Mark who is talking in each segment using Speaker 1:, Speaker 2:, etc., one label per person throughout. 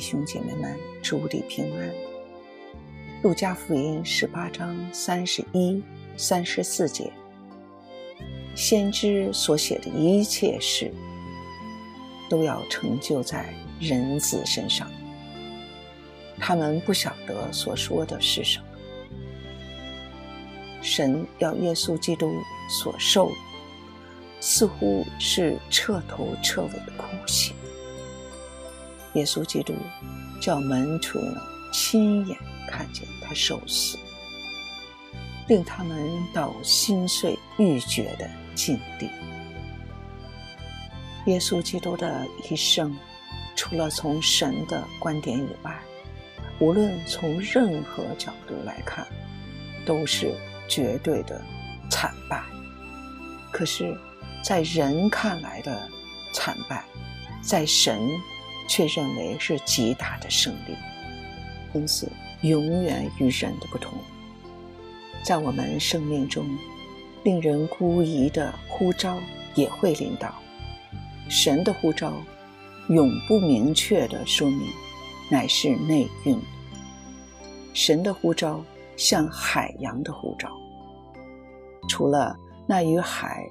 Speaker 1: 弟兄姐妹们，主里平安。路加福音十八章三十一、三十四节，先知所写的一切事，都要成就在人子身上。他们不晓得所说的是什么。神要耶稣基督所受，似乎是彻头彻尾的哭泣。耶稣基督叫门徒们亲眼看见他受死，令他们到心碎欲绝的境地。耶稣基督的一生，除了从神的观点以外，无论从任何角度来看，都是绝对的惨败。可是，在人看来的惨败，在神。却认为是极大的胜利，因此永远与人的不同。在我们生命中，令人孤疑的呼召也会临到。神的呼召，永不明确的说明，乃是内蕴。神的呼召像海洋的呼召，除了那与海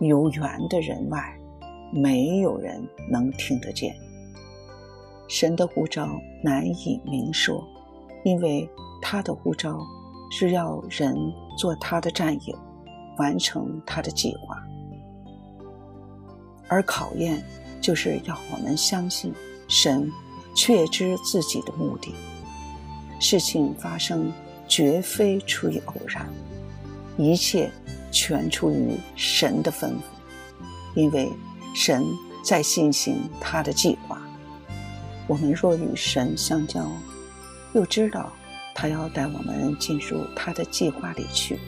Speaker 1: 有缘的人外，没有人能听得见。神的呼召难以明说，因为他的呼召是要人做他的战友，完成他的计划。而考验就是要我们相信神确知自己的目的。事情发生绝非出于偶然，一切全出于神的吩咐，因为神在进行他的计划。我们若与神相交，又知道他要带我们进入他的计划里去，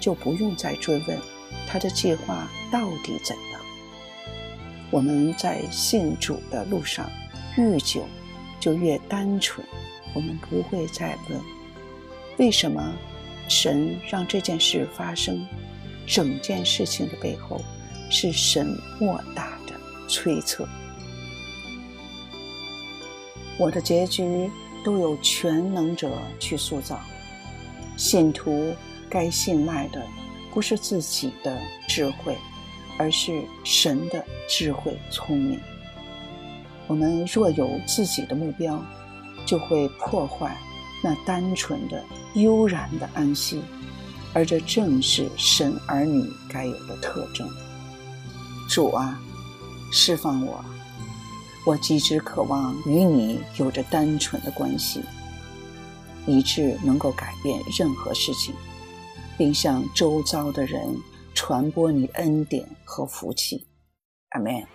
Speaker 1: 就不用再追问他的计划到底怎样。我们在信主的路上愈久，就越单纯。我们不会再问为什么神让这件事发生，整件事情的背后是神莫大的催策。我的结局都有全能者去塑造。信徒该信赖的不是自己的智慧，而是神的智慧聪明。我们若有自己的目标，就会破坏那单纯的悠然的安息，而这正是神儿女该有的特征。主啊，释放我！我极之渴望与你有着单纯的关系，以致能够改变任何事情，并向周遭的人传播你恩典和福气。阿门。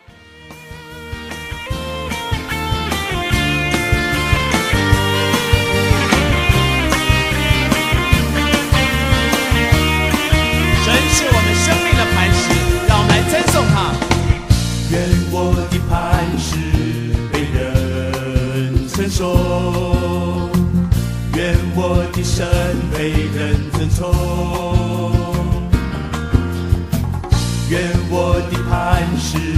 Speaker 2: see.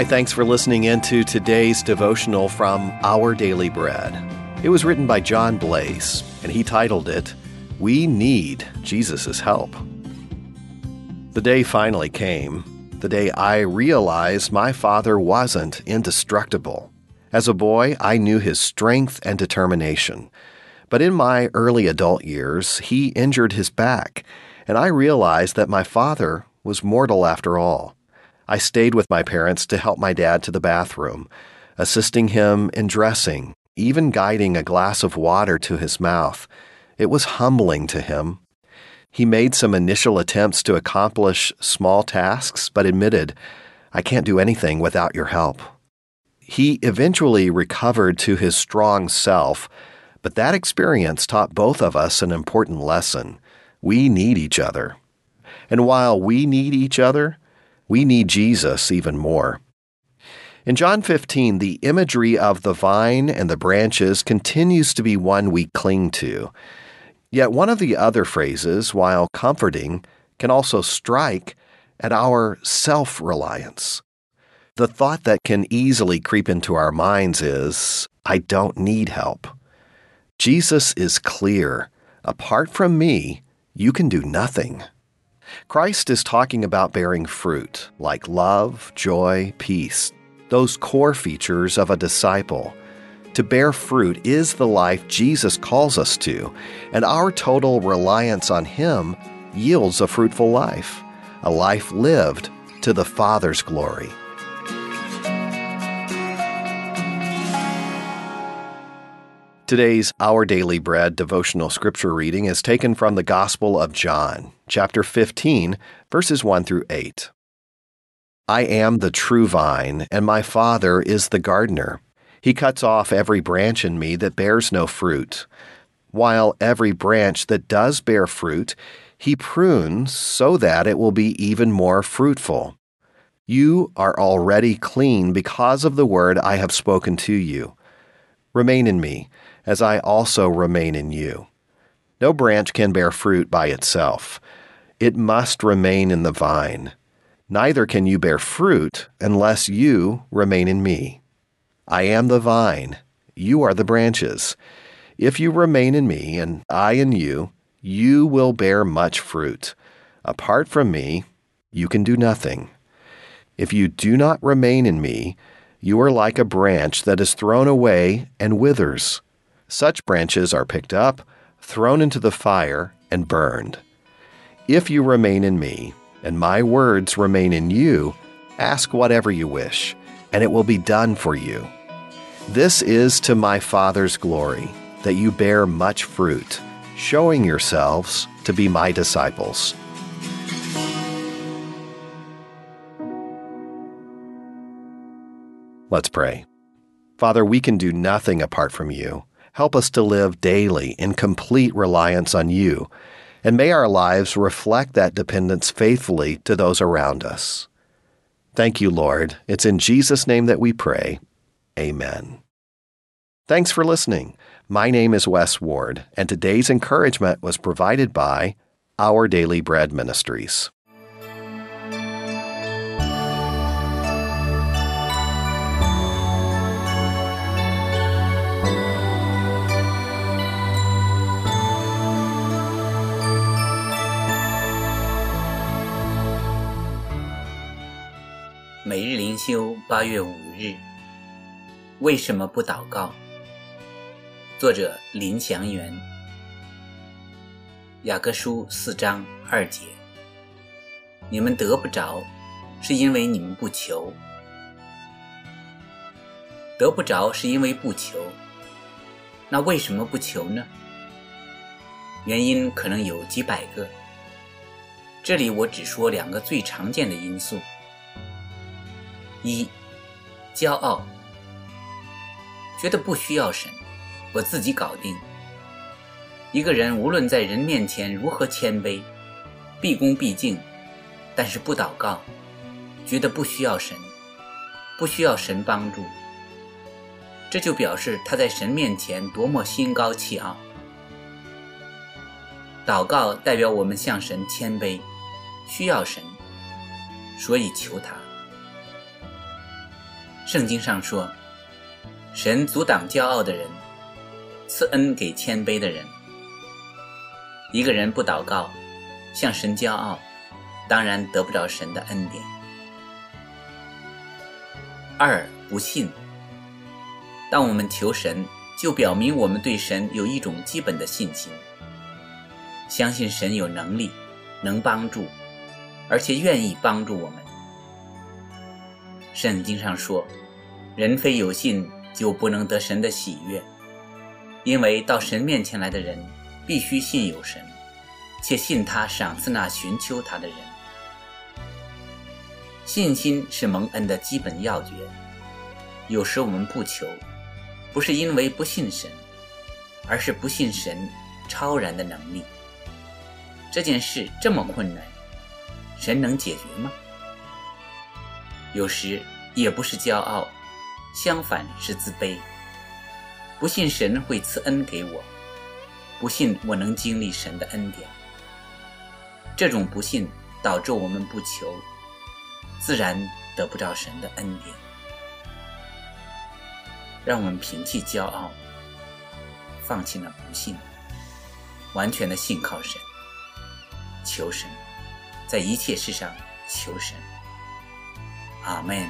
Speaker 3: Hi, thanks for listening into today's devotional from Our Daily Bread. It was written by John Blaze, and he titled it, We Need Jesus' Help. The day finally came, the day I realized my father wasn't indestructible. As a boy, I knew his strength and determination. But in my early adult years, he injured his back, and I realized that my father was mortal after all. I stayed with my parents to help my dad to the bathroom, assisting him in dressing, even guiding a glass of water to his mouth. It was humbling to him. He made some initial attempts to accomplish small tasks, but admitted, I can't do anything without your help. He eventually recovered to his strong self, but that experience taught both of us an important lesson. We need each other. And while we need each other, we need Jesus even more. In John 15, the imagery of the vine and the branches continues to be one we cling to. Yet one of the other phrases, while comforting, can also strike at our self reliance. The thought that can easily creep into our minds is, I don't need help. Jesus is clear. Apart from me, you can do nothing. Christ is talking about bearing fruit, like love, joy, peace, those core features of a disciple. To bear fruit is the life Jesus calls us to, and our total reliance on Him yields a fruitful life, a life lived to the Father's glory. Today's Our Daily Bread devotional scripture reading is taken from the Gospel of John, chapter 15, verses 1 through 8. I am the true vine, and my Father is the gardener. He cuts off every branch in me that bears no fruit, while every branch that does bear fruit, he prunes so that it will be even more fruitful. You are already clean because of the word I have spoken to you. Remain in me as I also remain in you. No branch can bear fruit by itself, it must remain in the vine. Neither can you bear fruit unless you remain in me. I am the vine, you are the branches. If you remain in me and I in you, you will bear much fruit. Apart from me, you can do nothing. If you do not remain in me, you are like a branch that is thrown away and withers. Such branches are picked up, thrown into the fire, and burned. If you remain in me, and my words remain in you, ask whatever you wish, and it will be done for you. This is to my Father's glory, that you bear much fruit, showing yourselves to be my disciples. Let's pray. Father, we can do nothing apart from you. Help us to live daily in complete reliance on you, and may our lives reflect that dependence faithfully to those around us. Thank you, Lord. It's in Jesus' name that we pray. Amen. Thanks for listening. My name is Wes Ward, and today's encouragement was provided by Our Daily Bread Ministries.
Speaker 4: 每日灵修，八月五日。为什么不祷告？作者林祥元。雅各书四章二节：你们得不着，是因为你们不求；得不着是因为不求。那为什么不求呢？原因可能有几百个，这里我只说两个最常见的因素。一，骄傲，觉得不需要神，我自己搞定。一个人无论在人面前如何谦卑，毕恭毕敬，但是不祷告，觉得不需要神，不需要神帮助，这就表示他在神面前多么心高气傲。祷告代表我们向神谦卑，需要神，所以求他。圣经上说，神阻挡骄傲的人，赐恩给谦卑的人。一个人不祷告，向神骄傲，当然得不着神的恩典。二不信，当我们求神，就表明我们对神有一种基本的信心，相信神有能力，能帮助，而且愿意帮助我们。圣经上说，人非有信，就不能得神的喜悦，因为到神面前来的人。必须信有神，且信他赏赐那寻求他的人。信心是蒙恩的基本要诀。有时我们不求，不是因为不信神，而是不信神超然的能力。这件事这么困难，神能解决吗？有时也不是骄傲，相反是自卑，不信神会赐恩给我。不信我能经历神的恩典，这种不信导致我们不求，自然得不着神的恩典。让我们摒弃骄傲，放弃了不信，完全的信靠神，求神，在一切事上求神。阿门。